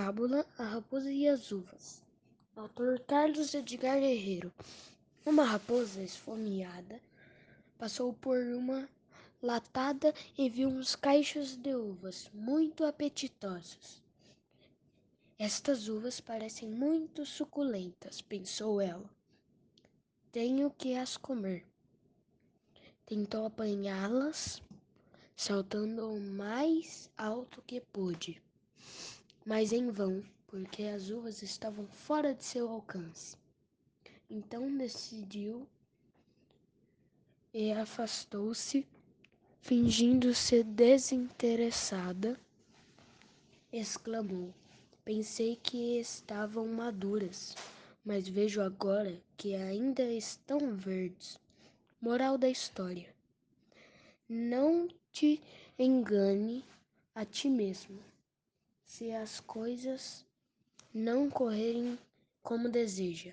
Fábula A Raposa e as Uvas. Autor Carlos Edgar Herrero. Uma raposa esfomeada passou por uma latada e viu uns caixos de uvas muito apetitosos. Estas uvas parecem muito suculentas, pensou ela. Tenho que as comer. Tentou apanhá-las, saltando o mais alto que pôde mas em vão, porque as uvas estavam fora de seu alcance. Então decidiu e afastou-se, fingindo-se desinteressada. Exclamou: Pensei que estavam maduras, mas vejo agora que ainda estão verdes. Moral da história: Não te engane a ti mesmo se as coisas não correrem como deseja.